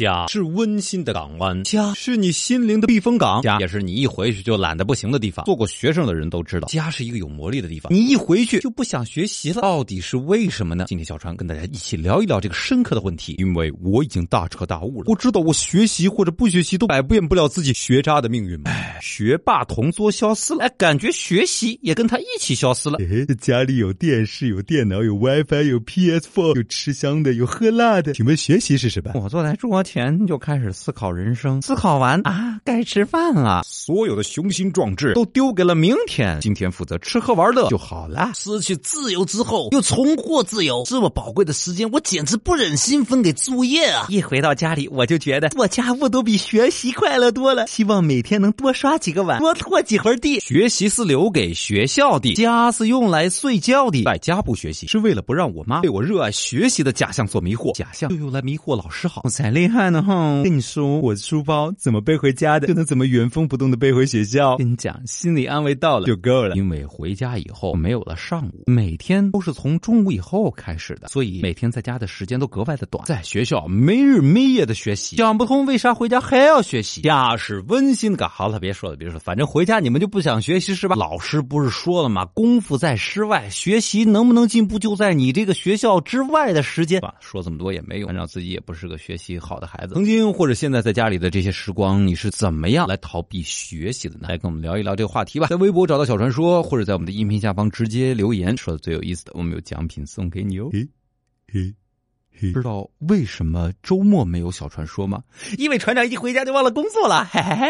家是温馨的港湾，家是你心灵的避风港，家也是你一回去就懒得不行的地方。做过学生的人都知道，家是一个有魔力的地方。你一回去就不想学习了，到底是为什么呢？今天小川跟大家一起聊一聊这个深刻的问题。因为我已经大彻大悟了，我知道我学习或者不学习都改变不了自己学渣的命运。哎，学霸同桌消失了，哎，感觉学习也跟他一起消失了。家里有电视，有电脑，有 WiFi，有 PS4，有吃香的，有喝辣的。请问学习是什么？我坐在桌前就开始思考人生，思考完啊，该吃饭了。所有的雄心壮志都丢给了明天，今天负责吃喝玩乐就好了。失去自由之后又重获自由，这么宝贵的时间，我简直不忍心分给作业啊！一回到家里，我就觉得做家务都比学习快乐多了。希望每天能多刷几个碗，多拖几回地。学习是留给学校的，家是用来睡觉的。在家不学习是为了不让我妈被我热爱学习的假象所迷惑，假象就用来迷惑老师好。我才厉害呢！哼，跟你说，我书包怎么背回家的，就能怎么原封不动的背回学校。跟你讲，心理安慰到了就够了。因为回家以后没有了上午，每天都是从中午以后开始的，所以每天在家的时间都格外的短。在学校没日没夜的学习，想不通为啥回家还要学习。家是温馨的，好了，别说了，别说了，反正回家你们就不想学习是吧？老师不是说了吗？功夫在室外，学习能不能进步就在你这个学校之外的时间。说这么多也没用，反正自己也不是个学习好的孩子。曾经或者现在在家里的这些时光，你是怎么样来逃避学习的呢？来跟我们聊一聊这个话题吧。在微博找到小传说，或者在我们的音频下方直接留言，说的最有意思的，我们有奖品送给你哦。嘿，嘿，嘿，知道为什么周末没有小传说吗？因为船长一回家就忘了工作了。嘿嘿嘿。